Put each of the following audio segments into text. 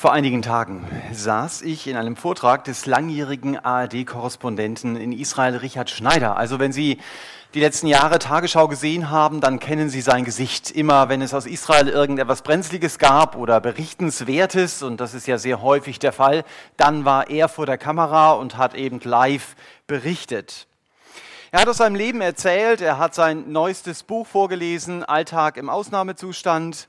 Vor einigen Tagen saß ich in einem Vortrag des langjährigen ARD-Korrespondenten in Israel, Richard Schneider. Also wenn Sie die letzten Jahre Tagesschau gesehen haben, dann kennen Sie sein Gesicht. Immer wenn es aus Israel irgendetwas Brenzliges gab oder Berichtenswertes, und das ist ja sehr häufig der Fall, dann war er vor der Kamera und hat eben live berichtet. Er hat aus seinem Leben erzählt, er hat sein neuestes Buch vorgelesen, Alltag im Ausnahmezustand.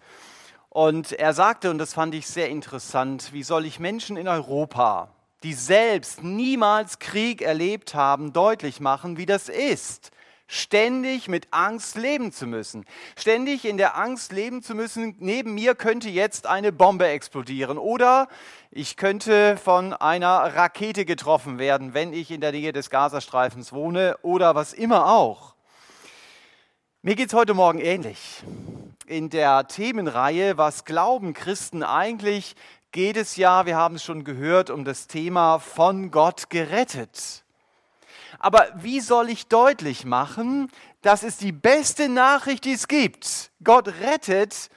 Und er sagte, und das fand ich sehr interessant, wie soll ich Menschen in Europa, die selbst niemals Krieg erlebt haben, deutlich machen, wie das ist, ständig mit Angst leben zu müssen. Ständig in der Angst leben zu müssen, neben mir könnte jetzt eine Bombe explodieren oder ich könnte von einer Rakete getroffen werden, wenn ich in der Nähe des Gazastreifens wohne oder was immer auch. Mir geht es heute Morgen ähnlich in der Themenreihe Was glauben Christen eigentlich geht es ja, wir haben es schon gehört, um das Thema von Gott gerettet. Aber wie soll ich deutlich machen, dass es die beste Nachricht, die es gibt? Gott rettet,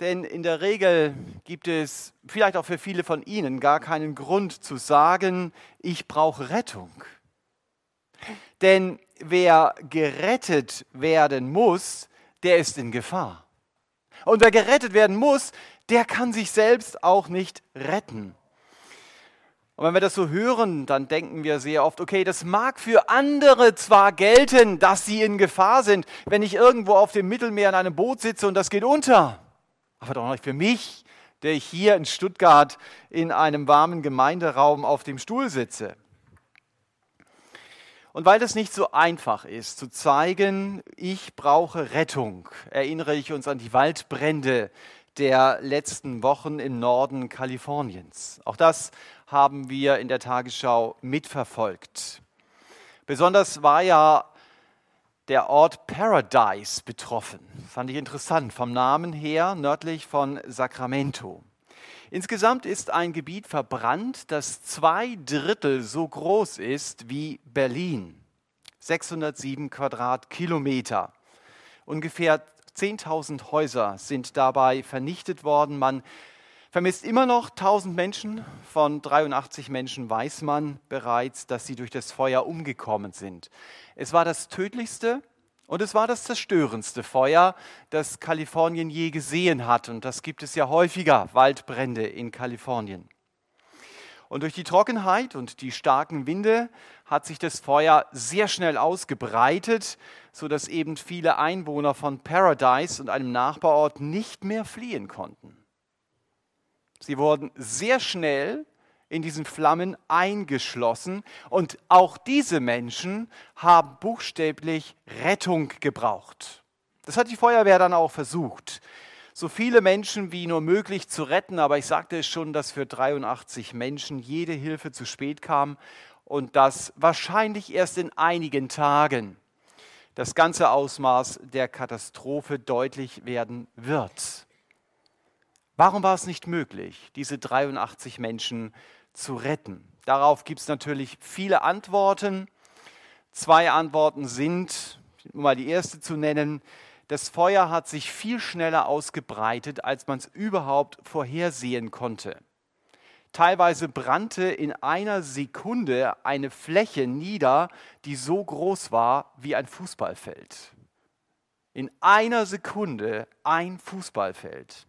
denn in der Regel gibt es vielleicht auch für viele von Ihnen gar keinen Grund zu sagen, ich brauche Rettung. Denn wer gerettet werden muss, der ist in Gefahr. Und wer gerettet werden muss, der kann sich selbst auch nicht retten. Und wenn wir das so hören, dann denken wir sehr oft, okay, das mag für andere zwar gelten, dass sie in Gefahr sind, wenn ich irgendwo auf dem Mittelmeer in einem Boot sitze und das geht unter, aber doch nicht für mich, der ich hier in Stuttgart in einem warmen Gemeinderaum auf dem Stuhl sitze. Und weil das nicht so einfach ist, zu zeigen, ich brauche Rettung, erinnere ich uns an die Waldbrände der letzten Wochen im Norden Kaliforniens. Auch das haben wir in der Tagesschau mitverfolgt. Besonders war ja der Ort Paradise betroffen. Fand ich interessant, vom Namen her nördlich von Sacramento. Insgesamt ist ein Gebiet verbrannt, das zwei Drittel so groß ist wie Berlin. 607 Quadratkilometer. Ungefähr 10.000 Häuser sind dabei vernichtet worden. Man vermisst immer noch 1000 Menschen. Von 83 Menschen weiß man bereits, dass sie durch das Feuer umgekommen sind. Es war das tödlichste und es war das zerstörendste Feuer, das Kalifornien je gesehen hat. Und das gibt es ja häufiger, Waldbrände in Kalifornien. Und durch die Trockenheit und die starken Winde hat sich das Feuer sehr schnell ausgebreitet, sodass eben viele Einwohner von Paradise und einem Nachbarort nicht mehr fliehen konnten. Sie wurden sehr schnell in diesen Flammen eingeschlossen. Und auch diese Menschen haben buchstäblich Rettung gebraucht. Das hat die Feuerwehr dann auch versucht. So viele Menschen wie nur möglich zu retten, aber ich sagte es schon, dass für 83 Menschen jede Hilfe zu spät kam und dass wahrscheinlich erst in einigen Tagen das ganze Ausmaß der Katastrophe deutlich werden wird. Warum war es nicht möglich, diese 83 Menschen zu retten? Darauf gibt es natürlich viele Antworten. Zwei Antworten sind, um mal die erste zu nennen, das Feuer hat sich viel schneller ausgebreitet, als man es überhaupt vorhersehen konnte. Teilweise brannte in einer Sekunde eine Fläche nieder, die so groß war wie ein Fußballfeld. In einer Sekunde ein Fußballfeld.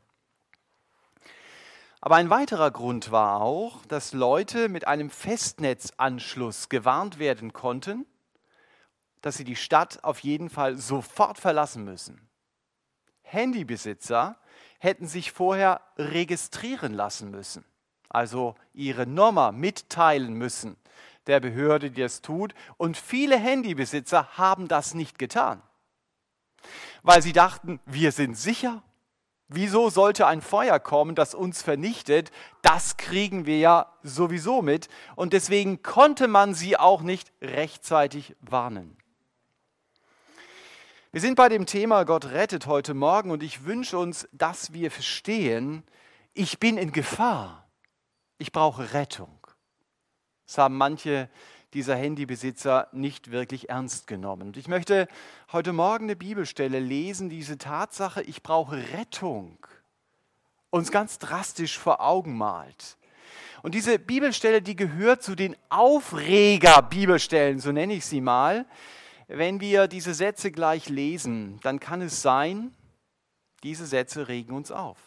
Aber ein weiterer Grund war auch, dass Leute mit einem Festnetzanschluss gewarnt werden konnten, dass sie die Stadt auf jeden Fall sofort verlassen müssen. Handybesitzer hätten sich vorher registrieren lassen müssen, also ihre Nummer mitteilen müssen der Behörde, die es tut. Und viele Handybesitzer haben das nicht getan, weil sie dachten, wir sind sicher, Wieso sollte ein Feuer kommen, das uns vernichtet? Das kriegen wir ja sowieso mit. Und deswegen konnte man sie auch nicht rechtzeitig warnen. Wir sind bei dem Thema Gott rettet heute Morgen und ich wünsche uns, dass wir verstehen, ich bin in Gefahr. Ich brauche Rettung. Das haben manche dieser Handybesitzer nicht wirklich ernst genommen. Und ich möchte heute Morgen eine Bibelstelle lesen, diese Tatsache, ich brauche Rettung uns ganz drastisch vor Augen malt. Und diese Bibelstelle, die gehört zu den Aufreger-Bibelstellen, so nenne ich sie mal. Wenn wir diese Sätze gleich lesen, dann kann es sein, diese Sätze regen uns auf.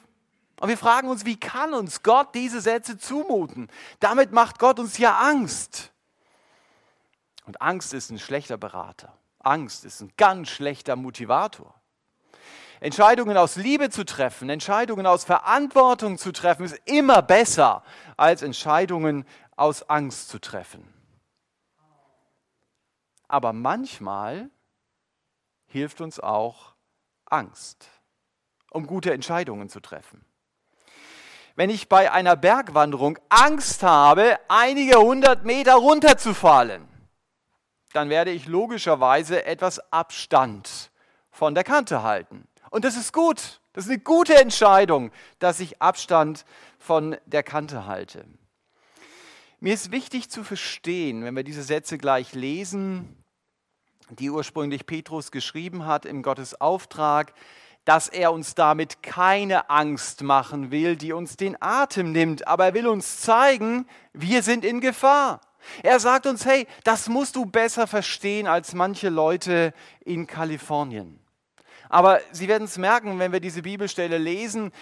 Und wir fragen uns, wie kann uns Gott diese Sätze zumuten? Damit macht Gott uns ja Angst. Und Angst ist ein schlechter Berater. Angst ist ein ganz schlechter Motivator. Entscheidungen aus Liebe zu treffen, Entscheidungen aus Verantwortung zu treffen, ist immer besser, als Entscheidungen aus Angst zu treffen. Aber manchmal hilft uns auch Angst, um gute Entscheidungen zu treffen. Wenn ich bei einer Bergwanderung Angst habe, einige hundert Meter runterzufallen, dann werde ich logischerweise etwas Abstand von der Kante halten. Und das ist gut. Das ist eine gute Entscheidung, dass ich Abstand von der Kante halte. Mir ist wichtig zu verstehen, wenn wir diese Sätze gleich lesen, die ursprünglich Petrus geschrieben hat im Gottes Auftrag, dass er uns damit keine Angst machen will, die uns den Atem nimmt, aber er will uns zeigen, wir sind in Gefahr. Er sagt uns, hey, das musst du besser verstehen als manche Leute in Kalifornien. Aber Sie werden es merken, wenn wir diese Bibelstelle lesen,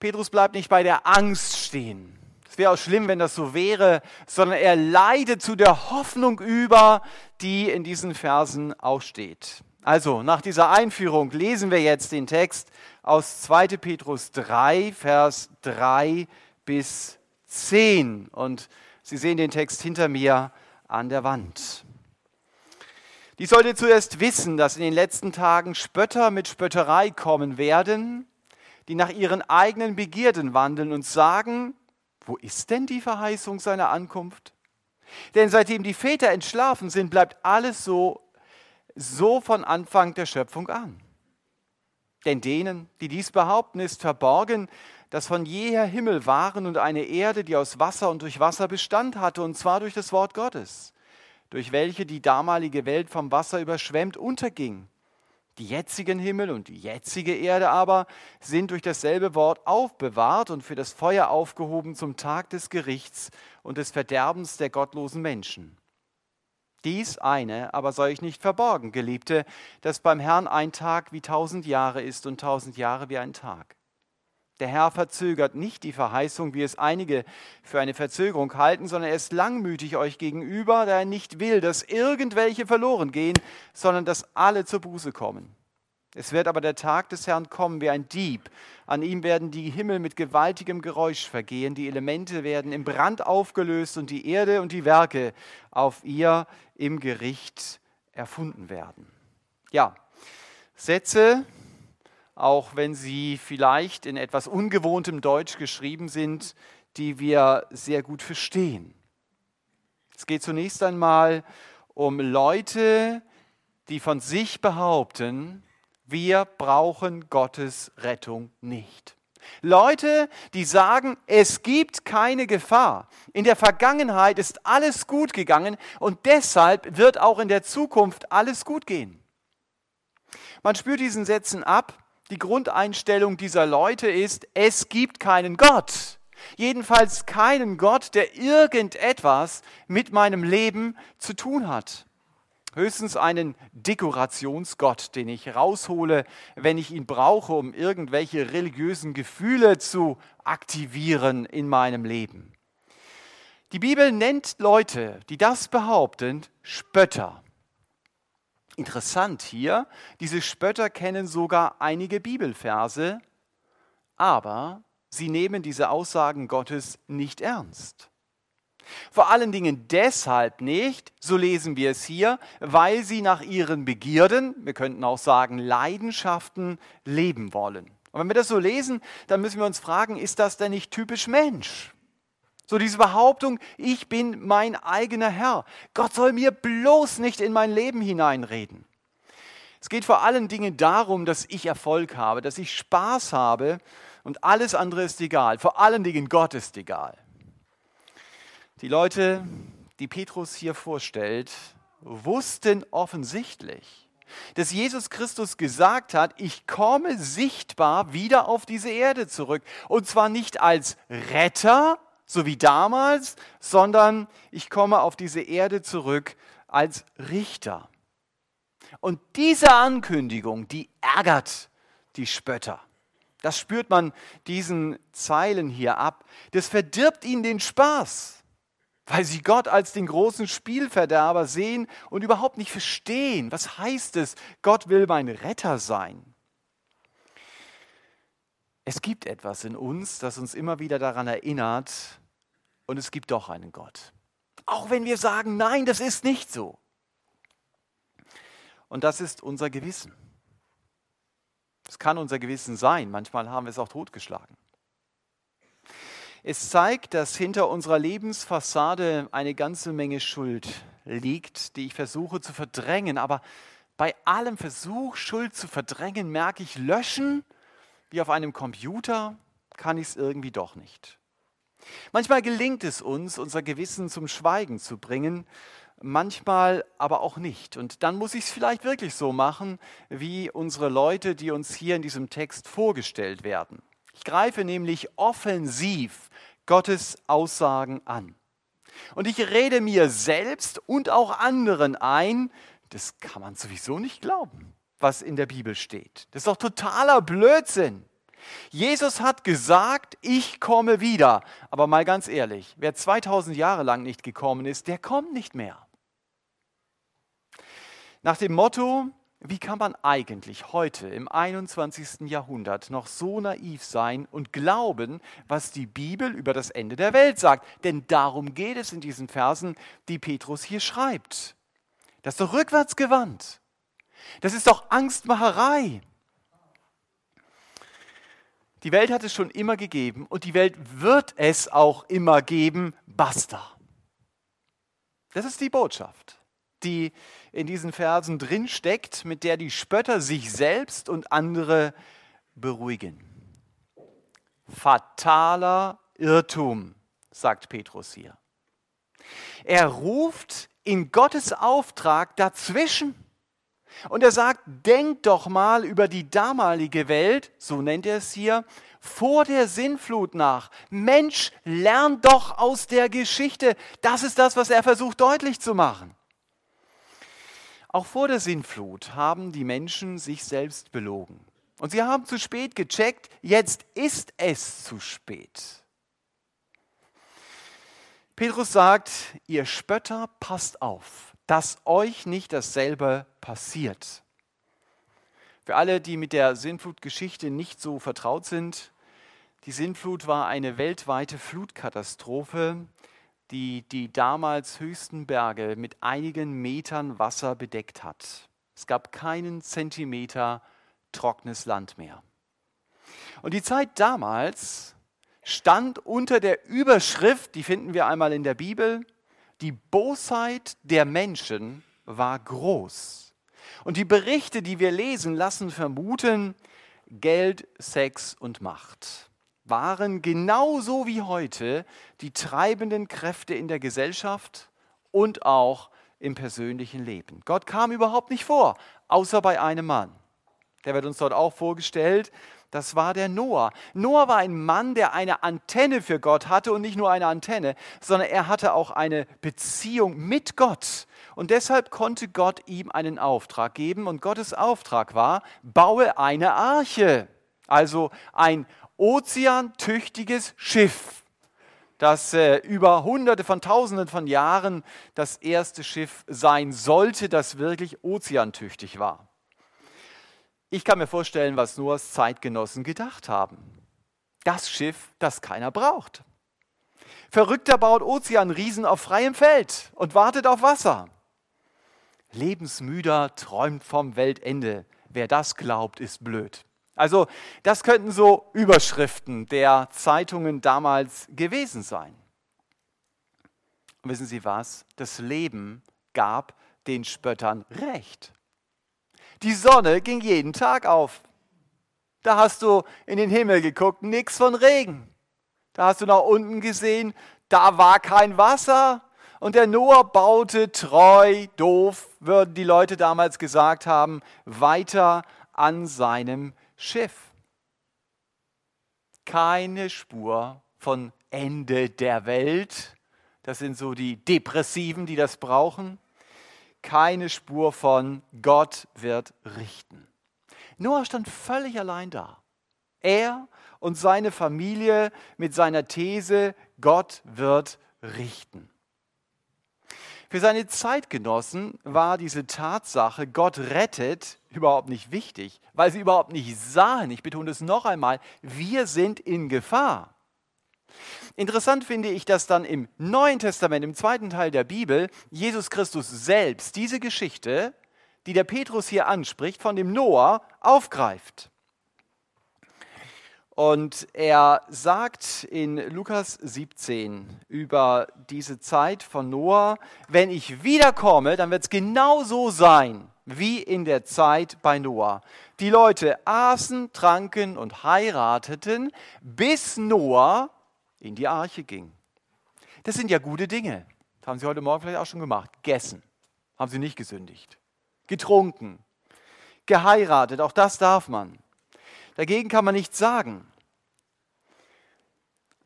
Petrus bleibt nicht bei der Angst stehen. Es wäre auch schlimm, wenn das so wäre, sondern er leidet zu der Hoffnung über, die in diesen Versen auch steht. Also, nach dieser Einführung lesen wir jetzt den Text aus 2. Petrus 3, Vers 3 bis 10. Und Sie sehen den Text hinter mir an der Wand. Die sollte zuerst wissen, dass in den letzten Tagen Spötter mit Spötterei kommen werden, die nach ihren eigenen Begierden wandeln und sagen, wo ist denn die Verheißung seiner Ankunft? Denn seitdem die Väter entschlafen sind, bleibt alles so, so von Anfang der Schöpfung an. Denn denen, die dies behaupten, ist verborgen, dass von jeher Himmel waren und eine Erde, die aus Wasser und durch Wasser Bestand hatte, und zwar durch das Wort Gottes durch welche die damalige Welt vom Wasser überschwemmt unterging. Die jetzigen Himmel und die jetzige Erde aber sind durch dasselbe Wort aufbewahrt und für das Feuer aufgehoben zum Tag des Gerichts und des Verderbens der gottlosen Menschen. Dies eine aber soll ich nicht verborgen, Geliebte, dass beim Herrn ein Tag wie tausend Jahre ist und tausend Jahre wie ein Tag. Der Herr verzögert nicht die Verheißung, wie es einige für eine Verzögerung halten, sondern er ist langmütig euch gegenüber, da er nicht will, dass irgendwelche verloren gehen, sondern dass alle zur Buße kommen. Es wird aber der Tag des Herrn kommen wie ein Dieb. An ihm werden die Himmel mit gewaltigem Geräusch vergehen, die Elemente werden im Brand aufgelöst und die Erde und die Werke auf ihr im Gericht erfunden werden. Ja, Sätze, auch wenn sie vielleicht in etwas ungewohntem Deutsch geschrieben sind, die wir sehr gut verstehen. Es geht zunächst einmal um Leute, die von sich behaupten, wir brauchen Gottes Rettung nicht. Leute, die sagen, es gibt keine Gefahr. In der Vergangenheit ist alles gut gegangen und deshalb wird auch in der Zukunft alles gut gehen. Man spürt diesen Sätzen ab, die Grundeinstellung dieser Leute ist, es gibt keinen Gott. Jedenfalls keinen Gott, der irgendetwas mit meinem Leben zu tun hat. Höchstens einen Dekorationsgott, den ich raushole, wenn ich ihn brauche, um irgendwelche religiösen Gefühle zu aktivieren in meinem Leben. Die Bibel nennt Leute, die das behaupten, Spötter. Interessant hier, diese Spötter kennen sogar einige Bibelverse, aber sie nehmen diese Aussagen Gottes nicht ernst. Vor allen Dingen deshalb nicht, so lesen wir es hier, weil sie nach ihren Begierden, wir könnten auch sagen Leidenschaften, leben wollen. Und wenn wir das so lesen, dann müssen wir uns fragen, ist das denn nicht typisch Mensch? So diese Behauptung, ich bin mein eigener Herr. Gott soll mir bloß nicht in mein Leben hineinreden. Es geht vor allen Dingen darum, dass ich Erfolg habe, dass ich Spaß habe und alles andere ist egal. Vor allen Dingen Gott ist egal. Die Leute, die Petrus hier vorstellt, wussten offensichtlich, dass Jesus Christus gesagt hat, ich komme sichtbar wieder auf diese Erde zurück. Und zwar nicht als Retter, so wie damals, sondern ich komme auf diese Erde zurück als Richter. Und diese Ankündigung, die ärgert die Spötter. Das spürt man diesen Zeilen hier ab. Das verdirbt ihnen den Spaß, weil sie Gott als den großen Spielverderber sehen und überhaupt nicht verstehen. Was heißt es, Gott will mein Retter sein? Es gibt etwas in uns, das uns immer wieder daran erinnert, und es gibt doch einen Gott. Auch wenn wir sagen, nein, das ist nicht so. Und das ist unser Gewissen. Es kann unser Gewissen sein, manchmal haben wir es auch totgeschlagen. Es zeigt, dass hinter unserer Lebensfassade eine ganze Menge Schuld liegt, die ich versuche zu verdrängen. Aber bei allem Versuch, Schuld zu verdrängen, merke ich, löschen, wie auf einem Computer, kann ich es irgendwie doch nicht. Manchmal gelingt es uns, unser Gewissen zum Schweigen zu bringen, manchmal aber auch nicht. Und dann muss ich es vielleicht wirklich so machen, wie unsere Leute, die uns hier in diesem Text vorgestellt werden. Ich greife nämlich offensiv Gottes Aussagen an. Und ich rede mir selbst und auch anderen ein, das kann man sowieso nicht glauben, was in der Bibel steht. Das ist doch totaler Blödsinn. Jesus hat gesagt, ich komme wieder. Aber mal ganz ehrlich, wer 2000 Jahre lang nicht gekommen ist, der kommt nicht mehr. Nach dem Motto, wie kann man eigentlich heute im 21. Jahrhundert noch so naiv sein und glauben, was die Bibel über das Ende der Welt sagt? Denn darum geht es in diesen Versen, die Petrus hier schreibt. Das ist doch rückwärts gewandt. Das ist doch Angstmacherei. Die Welt hat es schon immer gegeben und die Welt wird es auch immer geben. Basta. Das ist die Botschaft die in diesen Versen drin steckt, mit der die Spötter sich selbst und andere beruhigen. Fataler Irrtum, sagt Petrus hier. Er ruft in Gottes Auftrag dazwischen. Und er sagt, denkt doch mal über die damalige Welt, so nennt er es hier, vor der Sinnflut nach. Mensch, lern doch aus der Geschichte. Das ist das, was er versucht deutlich zu machen. Auch vor der Sintflut haben die Menschen sich selbst belogen. Und sie haben zu spät gecheckt, jetzt ist es zu spät. Petrus sagt, ihr Spötter, passt auf, dass euch nicht dasselbe passiert. Für alle, die mit der Sintflutgeschichte nicht so vertraut sind, die Sintflut war eine weltweite Flutkatastrophe, die die damals höchsten Berge mit einigen Metern Wasser bedeckt hat. Es gab keinen Zentimeter trockenes Land mehr. Und die Zeit damals stand unter der Überschrift, die finden wir einmal in der Bibel, die Bosheit der Menschen war groß. Und die Berichte, die wir lesen, lassen vermuten, Geld, Sex und Macht waren genauso wie heute die treibenden Kräfte in der Gesellschaft und auch im persönlichen Leben. Gott kam überhaupt nicht vor, außer bei einem Mann. Der wird uns dort auch vorgestellt. Das war der Noah. Noah war ein Mann, der eine Antenne für Gott hatte und nicht nur eine Antenne, sondern er hatte auch eine Beziehung mit Gott. Und deshalb konnte Gott ihm einen Auftrag geben. Und Gottes Auftrag war, baue eine Arche. Also ein ozeantüchtiges Schiff, das äh, über Hunderte von Tausenden von Jahren das erste Schiff sein sollte, das wirklich ozeantüchtig war. Ich kann mir vorstellen, was Noahs Zeitgenossen gedacht haben. Das Schiff, das keiner braucht. Verrückter baut Ozeanriesen auf freiem Feld und wartet auf Wasser. Lebensmüder träumt vom Weltende. Wer das glaubt, ist blöd. Also das könnten so Überschriften der Zeitungen damals gewesen sein. Und wissen Sie was? Das Leben gab den Spöttern recht. Die Sonne ging jeden Tag auf. Da hast du in den Himmel geguckt, nichts von Regen. Da hast du nach unten gesehen, da war kein Wasser. Und der Noah baute treu, doof, würden die Leute damals gesagt haben, weiter an seinem Schiff. Keine Spur von Ende der Welt. Das sind so die Depressiven, die das brauchen. Keine Spur von Gott wird richten. Noah stand völlig allein da. Er und seine Familie mit seiner These, Gott wird richten. Für seine Zeitgenossen war diese Tatsache, Gott rettet, überhaupt nicht wichtig, weil sie überhaupt nicht sahen, ich betone es noch einmal, wir sind in Gefahr. Interessant finde ich, dass dann im Neuen Testament, im zweiten Teil der Bibel, Jesus Christus selbst diese Geschichte, die der Petrus hier anspricht, von dem Noah aufgreift. Und er sagt in Lukas 17 über diese Zeit von Noah, wenn ich wiederkomme, dann wird es genau so sein wie in der Zeit bei Noah. Die Leute aßen, tranken und heirateten, bis Noah in die Arche ging. Das sind ja gute Dinge. Das haben Sie heute Morgen vielleicht auch schon gemacht. Gegessen. Haben Sie nicht gesündigt. Getrunken. Geheiratet. Auch das darf man. Dagegen kann man nichts sagen.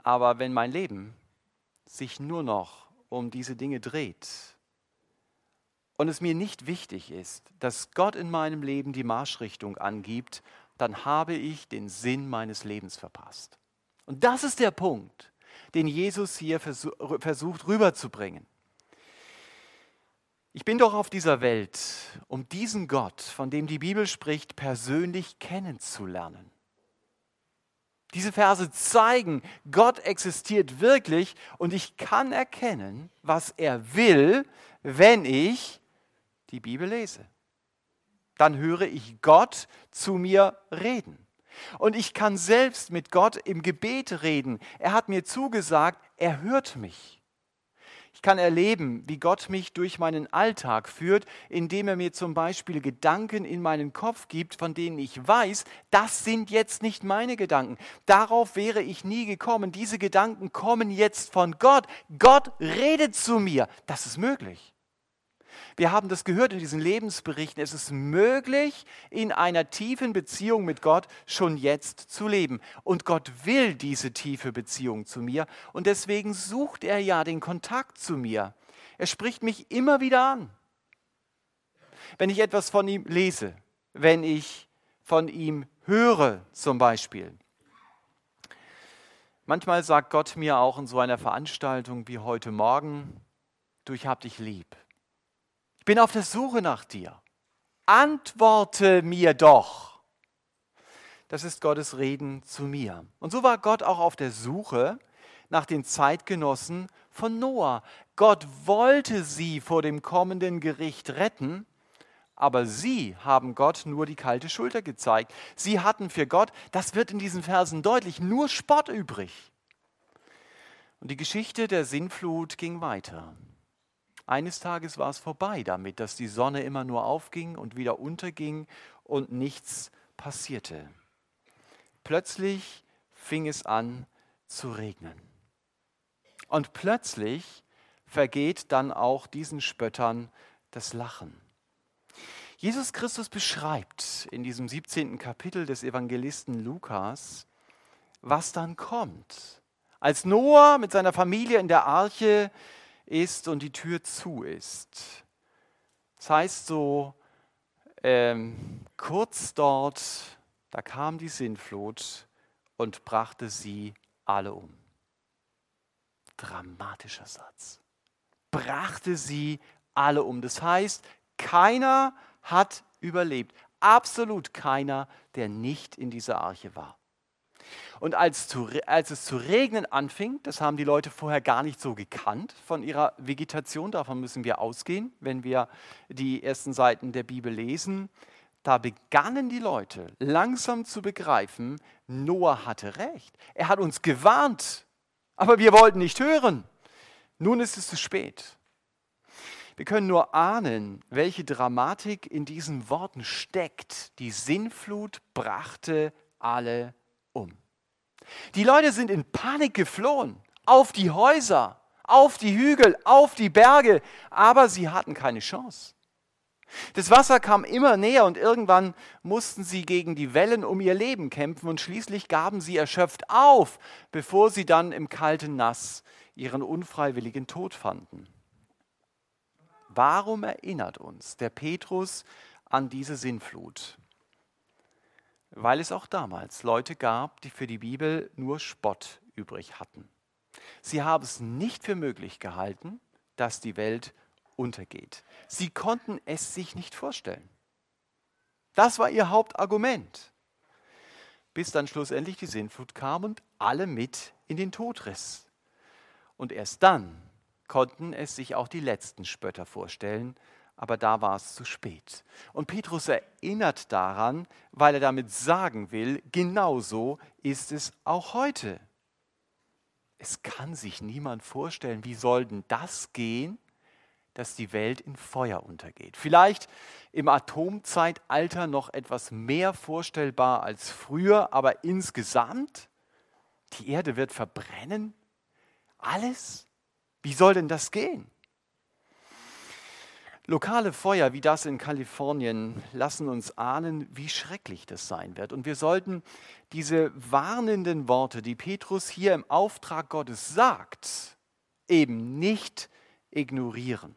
Aber wenn mein Leben sich nur noch um diese Dinge dreht und es mir nicht wichtig ist, dass Gott in meinem Leben die Marschrichtung angibt, dann habe ich den Sinn meines Lebens verpasst. Und das ist der Punkt, den Jesus hier versucht rüberzubringen. Ich bin doch auf dieser Welt, um diesen Gott, von dem die Bibel spricht, persönlich kennenzulernen. Diese Verse zeigen, Gott existiert wirklich und ich kann erkennen, was er will, wenn ich die Bibel lese. Dann höre ich Gott zu mir reden. Und ich kann selbst mit Gott im Gebet reden. Er hat mir zugesagt, er hört mich. Ich kann erleben, wie Gott mich durch meinen Alltag führt, indem er mir zum Beispiel Gedanken in meinen Kopf gibt, von denen ich weiß, das sind jetzt nicht meine Gedanken. Darauf wäre ich nie gekommen. Diese Gedanken kommen jetzt von Gott. Gott redet zu mir. Das ist möglich. Wir haben das gehört in diesen Lebensberichten. Es ist möglich, in einer tiefen Beziehung mit Gott schon jetzt zu leben. Und Gott will diese tiefe Beziehung zu mir. Und deswegen sucht er ja den Kontakt zu mir. Er spricht mich immer wieder an. Wenn ich etwas von ihm lese, wenn ich von ihm höre zum Beispiel. Manchmal sagt Gott mir auch in so einer Veranstaltung wie heute Morgen, du, ich hab dich lieb. Bin auf der Suche nach dir. Antworte mir doch. Das ist Gottes Reden zu mir. Und so war Gott auch auf der Suche nach den Zeitgenossen von Noah. Gott wollte sie vor dem kommenden Gericht retten, aber sie haben Gott nur die kalte Schulter gezeigt. Sie hatten für Gott, das wird in diesen Versen deutlich, nur Spott übrig. Und die Geschichte der Sinnflut ging weiter. Eines Tages war es vorbei damit, dass die Sonne immer nur aufging und wieder unterging und nichts passierte. Plötzlich fing es an zu regnen. Und plötzlich vergeht dann auch diesen Spöttern das Lachen. Jesus Christus beschreibt in diesem 17. Kapitel des Evangelisten Lukas, was dann kommt. Als Noah mit seiner Familie in der Arche ist und die Tür zu ist. Das heißt so, ähm, kurz dort, da kam die Sintflut und brachte sie alle um. Dramatischer Satz. Brachte sie alle um. Das heißt, keiner hat überlebt. Absolut keiner, der nicht in dieser Arche war. Und als, zu, als, es zu regnen anfing, das haben die Leute vorher gar nicht so gekannt von ihrer Vegetation, davon müssen wir ausgehen, wenn wir die ersten Seiten der Bibel lesen, da begannen die Leute langsam zu begreifen, Noah hatte recht. Er hat uns gewarnt, aber wir wollten nicht hören. Nun ist es zu spät. Wir können nur ahnen, welche Dramatik in diesen Worten steckt. Die Sinnflut brachte alle um. Die Leute sind in Panik geflohen, auf die Häuser, auf die Hügel, auf die Berge, aber sie hatten keine Chance. Das Wasser kam immer näher und irgendwann mussten sie gegen die Wellen um ihr Leben kämpfen und schließlich gaben sie erschöpft auf, bevor sie dann im kalten Nass ihren unfreiwilligen Tod fanden. Warum erinnert uns der Petrus an diese Sinnflut? Weil es auch damals Leute gab, die für die Bibel nur Spott übrig hatten. Sie haben es nicht für möglich gehalten, dass die Welt untergeht. Sie konnten es sich nicht vorstellen. Das war ihr Hauptargument. Bis dann schlussendlich die Sinnflut kam und alle mit in den Tod riss. Und erst dann konnten es sich auch die letzten Spötter vorstellen, aber da war es zu spät. Und Petrus erinnert daran, weil er damit sagen will, genauso ist es auch heute. Es kann sich niemand vorstellen, wie soll denn das gehen, dass die Welt in Feuer untergeht. Vielleicht im Atomzeitalter noch etwas mehr vorstellbar als früher, aber insgesamt, die Erde wird verbrennen? Alles? Wie soll denn das gehen? Lokale Feuer wie das in Kalifornien lassen uns ahnen, wie schrecklich das sein wird. Und wir sollten diese warnenden Worte, die Petrus hier im Auftrag Gottes sagt, eben nicht ignorieren.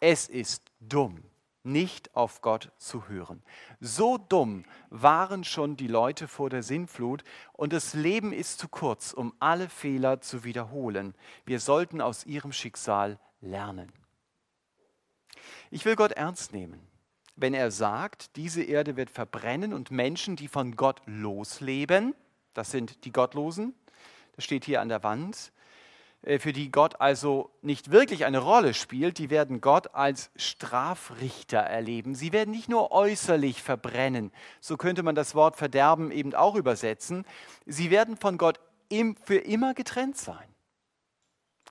Es ist dumm, nicht auf Gott zu hören. So dumm waren schon die Leute vor der Sinnflut und das Leben ist zu kurz, um alle Fehler zu wiederholen. Wir sollten aus ihrem Schicksal lernen. Ich will Gott ernst nehmen, wenn er sagt, diese Erde wird verbrennen und Menschen, die von Gott losleben, das sind die Gottlosen, das steht hier an der Wand, äh, für die Gott also nicht wirklich eine Rolle spielt, die werden Gott als Strafrichter erleben. Sie werden nicht nur äußerlich verbrennen, so könnte man das Wort Verderben eben auch übersetzen, sie werden von Gott für immer getrennt sein.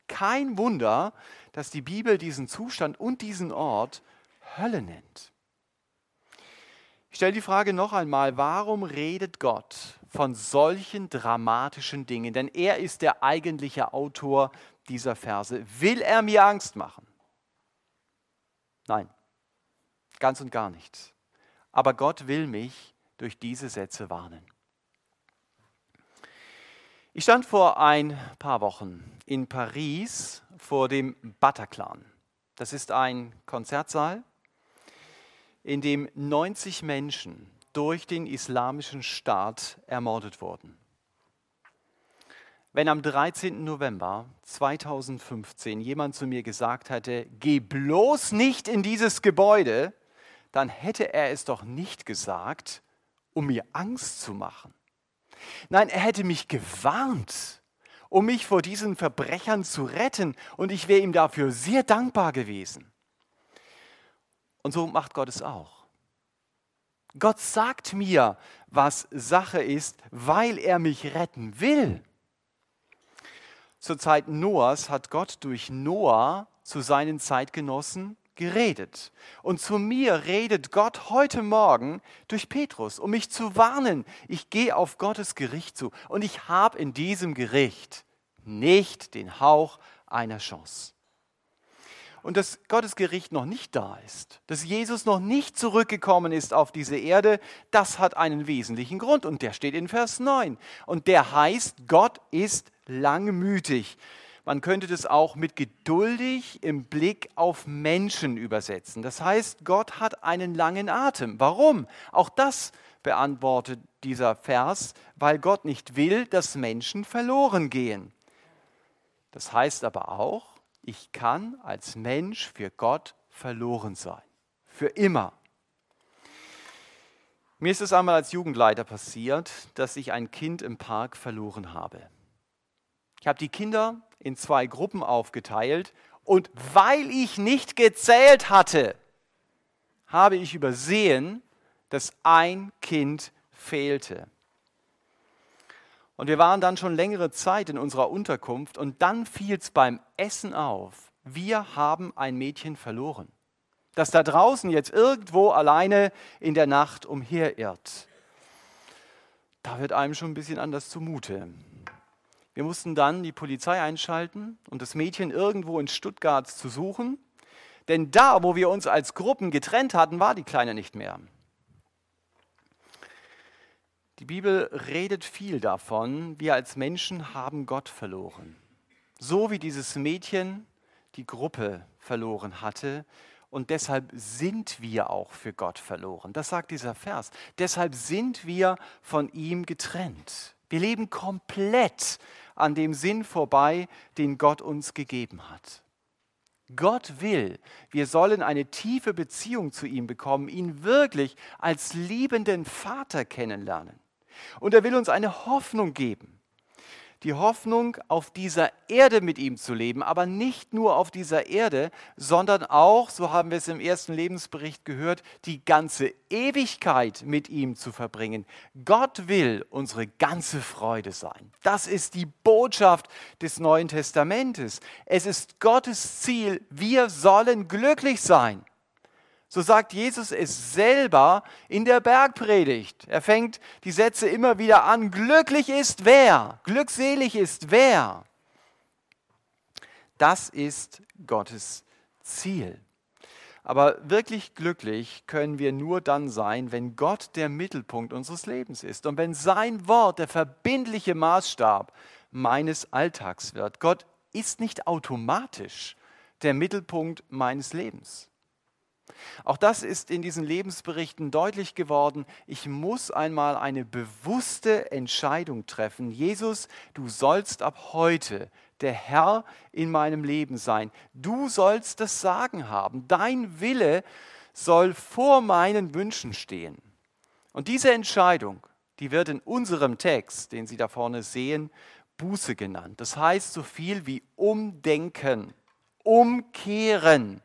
Kein Wunder, dass die Bibel diesen Zustand und diesen Ort Hölle nennt. Ich stelle die Frage noch einmal, warum redet Gott von solchen dramatischen Dingen? Denn er ist der eigentliche Autor dieser Verse. Will er mir Angst machen? Nein, ganz und gar nicht. Aber Gott will mich durch diese Sätze warnen. Ich stand vor ein paar Wochen in Paris vor dem Bataclan. Das ist ein Konzertsaal, in dem 90 Menschen durch den islamischen Staat ermordet wurden. Wenn am 13. November 2015 jemand zu mir gesagt hätte, geh bloß nicht in dieses Gebäude, dann hätte er es doch nicht gesagt, um mir Angst zu machen. Nein, er hätte mich gewarnt, um mich vor diesen Verbrechern zu retten und ich wäre ihm dafür sehr dankbar gewesen. Und so macht Gott es auch. Gott sagt mir, was Sache ist, weil er mich retten will. Zur Zeit Noahs hat Gott durch Noah zu seinen Zeitgenossen geredet. Und zu mir redet Gott heute Morgen durch Petrus, um mich zu warnen. Ich gehe auf Gottes Gericht zu und ich habe in diesem Gericht nicht den Hauch einer Chance. Und dass Gottes Gericht noch nicht da ist, dass Jesus noch nicht zurückgekommen ist auf diese Erde, das hat einen wesentlichen Grund und der steht in Vers 9. Und der heißt, Gott ist langmütig. Man könnte das auch mit geduldig im Blick auf Menschen übersetzen. Das heißt, Gott hat einen langen Atem. Warum? Auch das beantwortet dieser Vers, weil Gott nicht will, dass Menschen verloren gehen. Das heißt aber auch, ich kann als Mensch für Gott verloren sein. Für immer. Mir ist es einmal als Jugendleiter passiert, dass ich ein Kind im Park verloren habe. Ich habe die Kinder in zwei Gruppen aufgeteilt und weil ich nicht gezählt hatte, habe ich übersehen, dass ein Kind fehlte. Und wir waren dann schon längere Zeit in unserer Unterkunft und dann fiel es beim Essen auf, wir haben ein Mädchen verloren, das da draußen jetzt irgendwo alleine in der Nacht umherirrt. Da wird einem schon ein bisschen anders zumute. Wir mussten dann die Polizei einschalten und das Mädchen irgendwo in Stuttgart zu suchen. Denn da, wo wir uns als Gruppen getrennt hatten, war die Kleine nicht mehr. Die Bibel redet viel davon, wir als Menschen haben Gott verloren. So wie dieses Mädchen die Gruppe verloren hatte und deshalb sind wir auch für Gott verloren. Das sagt dieser Vers. Deshalb sind wir von ihm getrennt. Wir leben komplett an dem Sinn vorbei, den Gott uns gegeben hat. Gott will, wir sollen eine tiefe Beziehung zu ihm bekommen, ihn wirklich als liebenden Vater kennenlernen. Und er will uns eine Hoffnung geben die Hoffnung, auf dieser Erde mit ihm zu leben, aber nicht nur auf dieser Erde, sondern auch, so haben wir es im ersten Lebensbericht gehört, die ganze Ewigkeit mit ihm zu verbringen. Gott will unsere ganze Freude sein. Das ist die Botschaft des Neuen Testamentes. Es ist Gottes Ziel, wir sollen glücklich sein. So sagt Jesus es selber in der Bergpredigt. Er fängt die Sätze immer wieder an. Glücklich ist wer? Glückselig ist wer? Das ist Gottes Ziel. Aber wirklich glücklich können wir nur dann sein, wenn Gott der Mittelpunkt unseres Lebens ist und wenn sein Wort der verbindliche Maßstab meines Alltags wird. Gott ist nicht automatisch der Mittelpunkt meines Lebens. Auch das ist in diesen Lebensberichten deutlich geworden. Ich muss einmal eine bewusste Entscheidung treffen. Jesus, du sollst ab heute der Herr in meinem Leben sein. Du sollst das Sagen haben. Dein Wille soll vor meinen Wünschen stehen. Und diese Entscheidung, die wird in unserem Text, den Sie da vorne sehen, Buße genannt. Das heißt so viel wie umdenken, umkehren.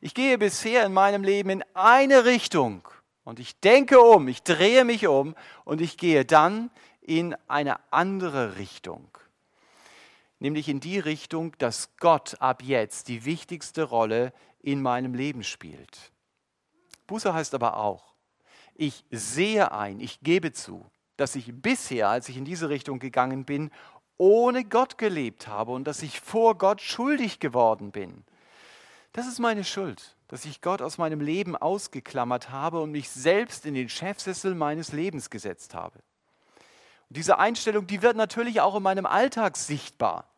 Ich gehe bisher in meinem Leben in eine Richtung und ich denke um, ich drehe mich um und ich gehe dann in eine andere Richtung. Nämlich in die Richtung, dass Gott ab jetzt die wichtigste Rolle in meinem Leben spielt. Buße heißt aber auch, ich sehe ein, ich gebe zu, dass ich bisher, als ich in diese Richtung gegangen bin, ohne Gott gelebt habe und dass ich vor Gott schuldig geworden bin. Das ist meine Schuld, dass ich Gott aus meinem Leben ausgeklammert habe und mich selbst in den Chefsessel meines Lebens gesetzt habe. Und diese Einstellung, die wird natürlich auch in meinem Alltag sichtbar.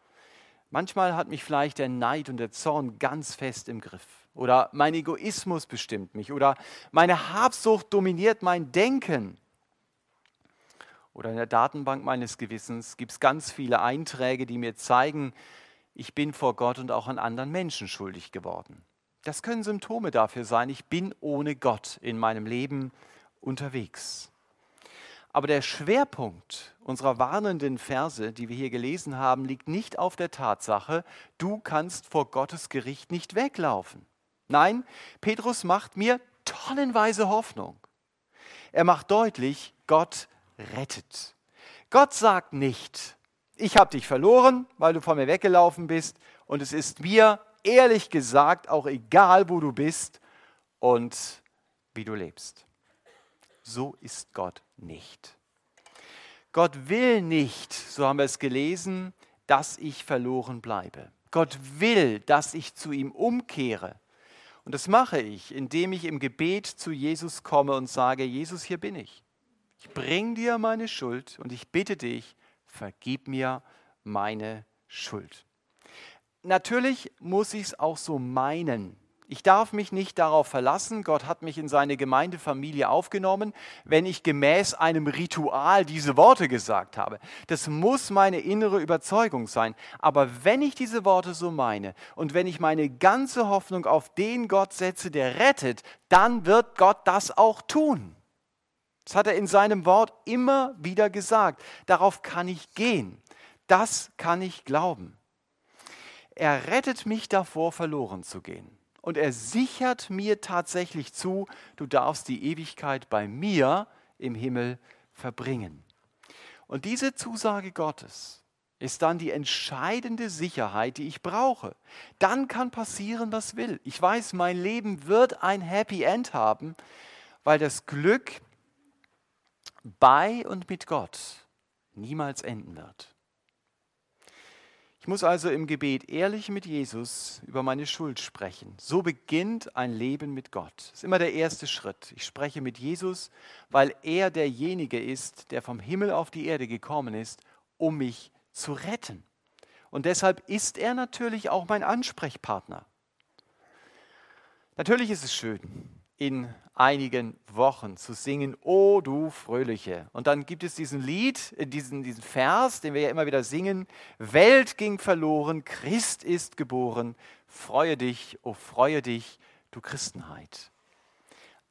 Manchmal hat mich vielleicht der Neid und der Zorn ganz fest im Griff. Oder mein Egoismus bestimmt mich. Oder meine Habsucht dominiert mein Denken. Oder in der Datenbank meines Gewissens gibt es ganz viele Einträge, die mir zeigen, ich bin vor Gott und auch an anderen Menschen schuldig geworden. Das können Symptome dafür sein, ich bin ohne Gott in meinem Leben unterwegs. Aber der Schwerpunkt unserer warnenden Verse, die wir hier gelesen haben, liegt nicht auf der Tatsache, du kannst vor Gottes Gericht nicht weglaufen. Nein, Petrus macht mir tonnenweise Hoffnung. Er macht deutlich, Gott rettet. Gott sagt nicht, ich habe dich verloren, weil du von mir weggelaufen bist und es ist mir ehrlich gesagt auch egal, wo du bist und wie du lebst. So ist Gott nicht. Gott will nicht, so haben wir es gelesen, dass ich verloren bleibe. Gott will, dass ich zu ihm umkehre. Und das mache ich, indem ich im Gebet zu Jesus komme und sage, Jesus, hier bin ich. Ich bringe dir meine Schuld und ich bitte dich, vergib mir meine Schuld. Natürlich muss ich es auch so meinen. Ich darf mich nicht darauf verlassen, Gott hat mich in seine Gemeindefamilie aufgenommen, wenn ich gemäß einem Ritual diese Worte gesagt habe. Das muss meine innere Überzeugung sein. Aber wenn ich diese Worte so meine und wenn ich meine ganze Hoffnung auf den Gott setze, der rettet, dann wird Gott das auch tun. Das hat er in seinem Wort immer wieder gesagt. Darauf kann ich gehen. Das kann ich glauben. Er rettet mich davor, verloren zu gehen. Und er sichert mir tatsächlich zu, du darfst die Ewigkeit bei mir im Himmel verbringen. Und diese Zusage Gottes ist dann die entscheidende Sicherheit, die ich brauche. Dann kann passieren, was will. Ich weiß, mein Leben wird ein Happy End haben, weil das Glück bei und mit Gott niemals enden wird. Ich muss also im Gebet ehrlich mit Jesus über meine Schuld sprechen. So beginnt ein Leben mit Gott. Das ist immer der erste Schritt. Ich spreche mit Jesus, weil er derjenige ist, der vom Himmel auf die Erde gekommen ist, um mich zu retten. Und deshalb ist er natürlich auch mein Ansprechpartner. Natürlich ist es schön, in einigen Wochen zu singen, O du Fröhliche. Und dann gibt es diesen Lied, äh, diesen, diesen Vers, den wir ja immer wieder singen, Welt ging verloren, Christ ist geboren, freue dich, o freue dich, du Christenheit.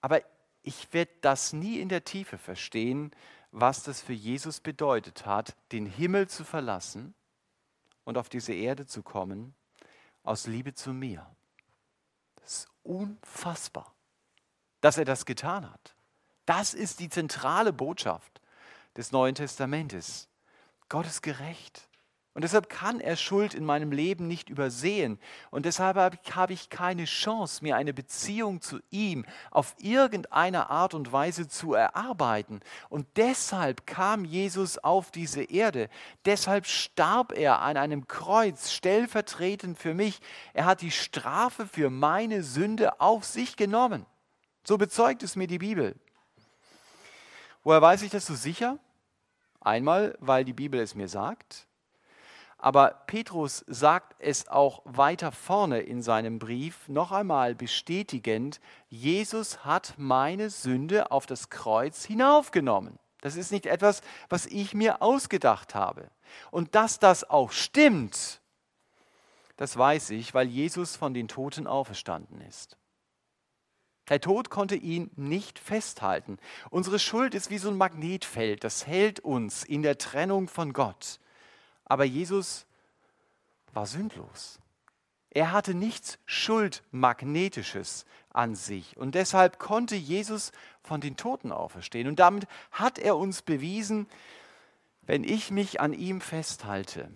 Aber ich werde das nie in der Tiefe verstehen, was das für Jesus bedeutet hat, den Himmel zu verlassen und auf diese Erde zu kommen, aus Liebe zu mir. Das ist unfassbar dass er das getan hat. Das ist die zentrale Botschaft des Neuen Testamentes. Gott ist gerecht. Und deshalb kann er Schuld in meinem Leben nicht übersehen. Und deshalb habe ich keine Chance, mir eine Beziehung zu ihm auf irgendeine Art und Weise zu erarbeiten. Und deshalb kam Jesus auf diese Erde. Deshalb starb er an einem Kreuz, stellvertretend für mich. Er hat die Strafe für meine Sünde auf sich genommen. So bezeugt es mir die Bibel. Woher weiß ich das so sicher? Einmal, weil die Bibel es mir sagt. Aber Petrus sagt es auch weiter vorne in seinem Brief noch einmal bestätigend, Jesus hat meine Sünde auf das Kreuz hinaufgenommen. Das ist nicht etwas, was ich mir ausgedacht habe. Und dass das auch stimmt, das weiß ich, weil Jesus von den Toten auferstanden ist. Der Tod konnte ihn nicht festhalten. Unsere Schuld ist wie so ein Magnetfeld, das hält uns in der Trennung von Gott. Aber Jesus war sündlos. Er hatte nichts Schuldmagnetisches an sich. Und deshalb konnte Jesus von den Toten auferstehen. Und damit hat er uns bewiesen, wenn ich mich an ihm festhalte,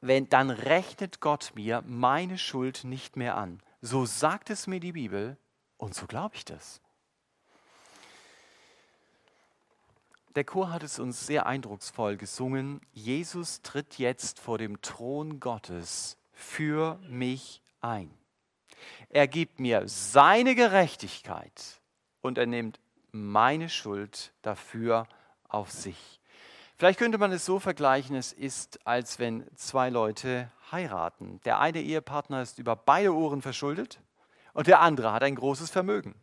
wenn, dann rechnet Gott mir meine Schuld nicht mehr an. So sagt es mir die Bibel und so glaube ich das. Der Chor hat es uns sehr eindrucksvoll gesungen. Jesus tritt jetzt vor dem Thron Gottes für mich ein. Er gibt mir seine Gerechtigkeit und er nimmt meine Schuld dafür auf sich. Vielleicht könnte man es so vergleichen, es ist, als wenn zwei Leute heiraten. Der eine Ehepartner ist über beide Ohren verschuldet und der andere hat ein großes Vermögen.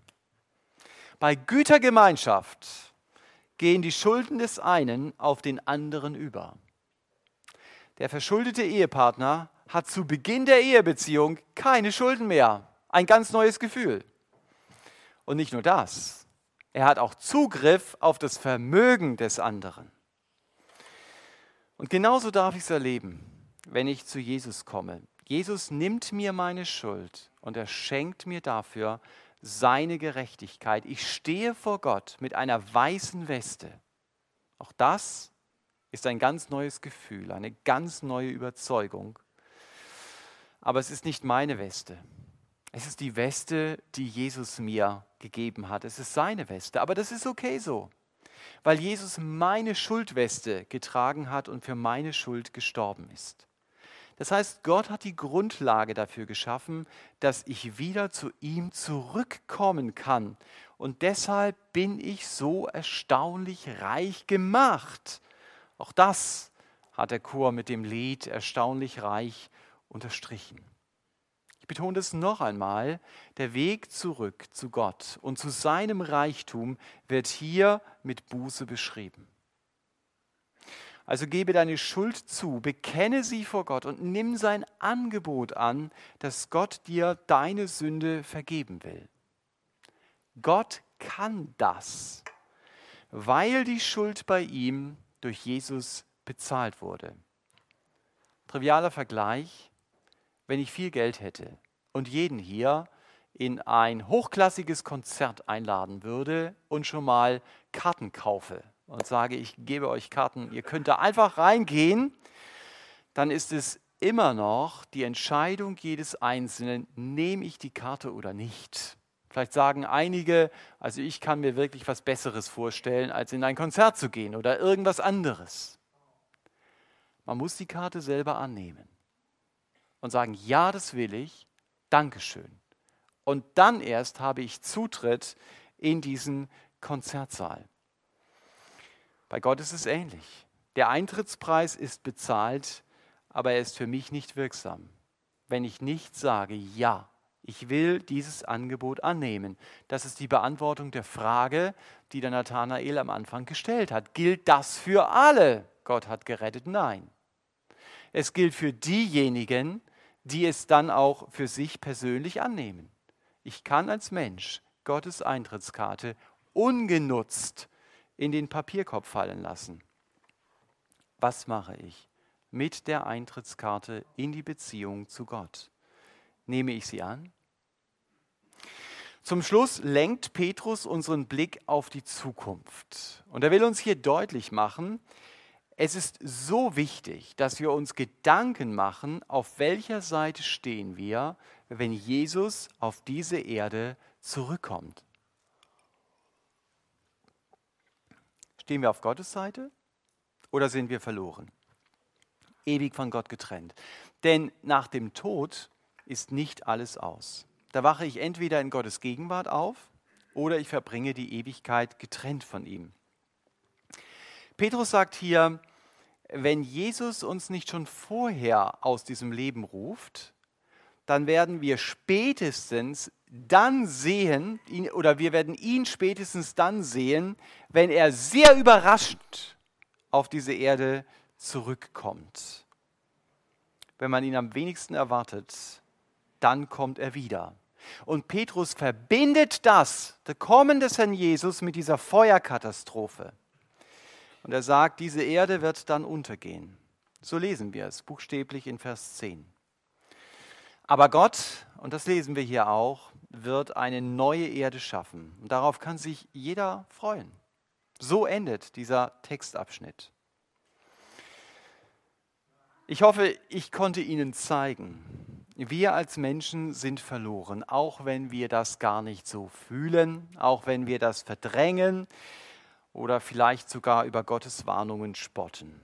Bei Gütergemeinschaft gehen die Schulden des einen auf den anderen über. Der verschuldete Ehepartner hat zu Beginn der Ehebeziehung keine Schulden mehr. Ein ganz neues Gefühl. Und nicht nur das, er hat auch Zugriff auf das Vermögen des anderen. Und genauso darf ich es erleben, wenn ich zu Jesus komme. Jesus nimmt mir meine Schuld und er schenkt mir dafür seine Gerechtigkeit. Ich stehe vor Gott mit einer weißen Weste. Auch das ist ein ganz neues Gefühl, eine ganz neue Überzeugung. Aber es ist nicht meine Weste. Es ist die Weste, die Jesus mir gegeben hat. Es ist seine Weste. Aber das ist okay so, weil Jesus meine Schuldweste getragen hat und für meine Schuld gestorben ist. Das heißt, Gott hat die Grundlage dafür geschaffen, dass ich wieder zu ihm zurückkommen kann. Und deshalb bin ich so erstaunlich reich gemacht. Auch das hat der Chor mit dem Lied erstaunlich reich unterstrichen. Ich betone es noch einmal, der Weg zurück zu Gott und zu seinem Reichtum wird hier mit Buße beschrieben. Also gebe deine Schuld zu, bekenne sie vor Gott und nimm sein Angebot an, dass Gott dir deine Sünde vergeben will. Gott kann das, weil die Schuld bei ihm durch Jesus bezahlt wurde. Trivialer Vergleich, wenn ich viel Geld hätte und jeden hier in ein hochklassiges Konzert einladen würde und schon mal Karten kaufe und sage, ich gebe euch Karten, ihr könnt da einfach reingehen, dann ist es immer noch die Entscheidung jedes Einzelnen, nehme ich die Karte oder nicht. Vielleicht sagen einige, also ich kann mir wirklich was Besseres vorstellen, als in ein Konzert zu gehen oder irgendwas anderes. Man muss die Karte selber annehmen und sagen, ja, das will ich, Dankeschön. Und dann erst habe ich Zutritt in diesen Konzertsaal. Bei Gott ist es ähnlich. Der Eintrittspreis ist bezahlt, aber er ist für mich nicht wirksam, wenn ich nicht sage, ja, ich will dieses Angebot annehmen. Das ist die Beantwortung der Frage, die der Nathanael am Anfang gestellt hat. Gilt das für alle? Gott hat gerettet? Nein. Es gilt für diejenigen, die es dann auch für sich persönlich annehmen. Ich kann als Mensch Gottes Eintrittskarte ungenutzt in den Papierkorb fallen lassen. Was mache ich mit der Eintrittskarte in die Beziehung zu Gott? Nehme ich sie an? Zum Schluss lenkt Petrus unseren Blick auf die Zukunft. Und er will uns hier deutlich machen, es ist so wichtig, dass wir uns Gedanken machen, auf welcher Seite stehen wir, wenn Jesus auf diese Erde zurückkommt. Stehen wir auf Gottes Seite oder sind wir verloren? Ewig von Gott getrennt. Denn nach dem Tod ist nicht alles aus. Da wache ich entweder in Gottes Gegenwart auf oder ich verbringe die Ewigkeit getrennt von ihm. Petrus sagt hier, wenn Jesus uns nicht schon vorher aus diesem Leben ruft, dann werden wir spätestens dann sehen, oder wir werden ihn spätestens dann sehen, wenn er sehr überraschend auf diese Erde zurückkommt. Wenn man ihn am wenigsten erwartet, dann kommt er wieder. Und Petrus verbindet das, das Kommen des Herrn Jesus, mit dieser Feuerkatastrophe. Und er sagt, diese Erde wird dann untergehen. So lesen wir es buchstäblich in Vers 10. Aber Gott, und das lesen wir hier auch, wird eine neue Erde schaffen. Und darauf kann sich jeder freuen. So endet dieser Textabschnitt. Ich hoffe, ich konnte Ihnen zeigen, wir als Menschen sind verloren, auch wenn wir das gar nicht so fühlen, auch wenn wir das verdrängen oder vielleicht sogar über Gottes Warnungen spotten.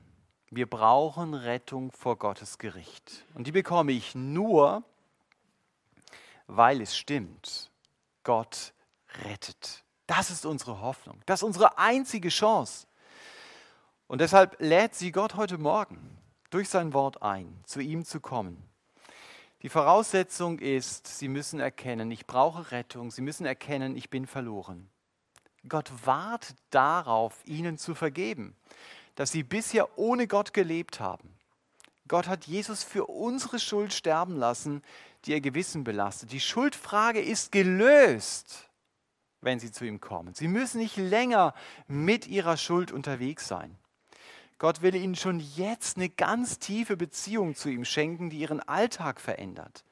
Wir brauchen Rettung vor Gottes Gericht. Und die bekomme ich nur, weil es stimmt. Gott rettet. Das ist unsere Hoffnung. Das ist unsere einzige Chance. Und deshalb lädt sie Gott heute Morgen durch sein Wort ein, zu ihm zu kommen. Die Voraussetzung ist, sie müssen erkennen, ich brauche Rettung. Sie müssen erkennen, ich bin verloren. Gott wartet darauf, ihnen zu vergeben, dass sie bisher ohne Gott gelebt haben. Gott hat Jesus für unsere Schuld sterben lassen, die ihr Gewissen belastet. Die Schuldfrage ist gelöst, wenn sie zu ihm kommen. Sie müssen nicht länger mit ihrer Schuld unterwegs sein. Gott will ihnen schon jetzt eine ganz tiefe Beziehung zu ihm schenken, die ihren Alltag verändert.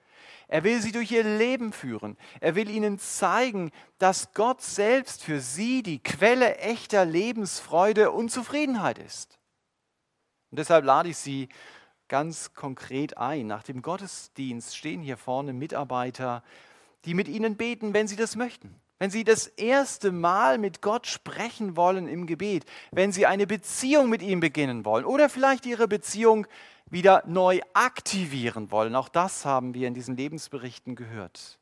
Er will sie durch ihr Leben führen. Er will ihnen zeigen, dass Gott selbst für sie die Quelle echter Lebensfreude und Zufriedenheit ist. Und deshalb lade ich Sie ganz konkret ein. Nach dem Gottesdienst stehen hier vorne Mitarbeiter, die mit Ihnen beten, wenn Sie das möchten. Wenn Sie das erste Mal mit Gott sprechen wollen im Gebet, wenn Sie eine Beziehung mit ihm beginnen wollen oder vielleicht Ihre Beziehung wieder neu aktivieren wollen. Auch das haben wir in diesen Lebensberichten gehört.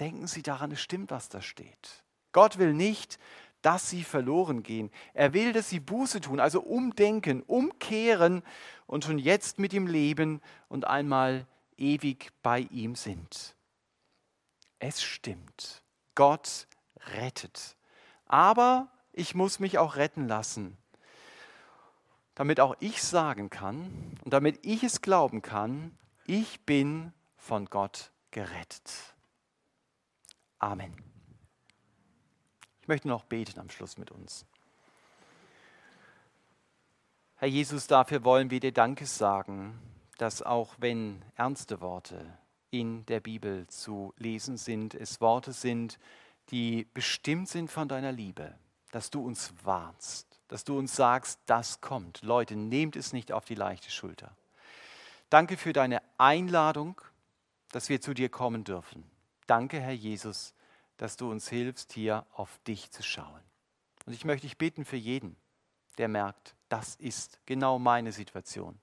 Denken Sie daran, es stimmt, was da steht. Gott will nicht, dass Sie verloren gehen. Er will, dass Sie Buße tun, also umdenken, umkehren und schon jetzt mit ihm leben und einmal ewig bei ihm sind. Es stimmt. Gott rettet. Aber ich muss mich auch retten lassen damit auch ich sagen kann und damit ich es glauben kann, ich bin von Gott gerettet. Amen. Ich möchte noch beten am Schluss mit uns. Herr Jesus, dafür wollen wir dir Dankes sagen, dass auch wenn ernste Worte in der Bibel zu lesen sind, es Worte sind, die bestimmt sind von deiner Liebe, dass du uns warnst dass du uns sagst, das kommt. Leute, nehmt es nicht auf die leichte Schulter. Danke für deine Einladung, dass wir zu dir kommen dürfen. Danke, Herr Jesus, dass du uns hilfst, hier auf dich zu schauen. Und ich möchte dich bitten für jeden, der merkt, das ist genau meine Situation.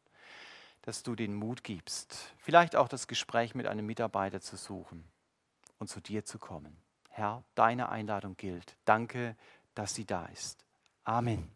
dass du den Mut gibst, vielleicht auch das Gespräch mit einem Mitarbeiter zu suchen und zu dir zu kommen. Herr, deine Einladung gilt. Danke, dass sie da ist. Amen.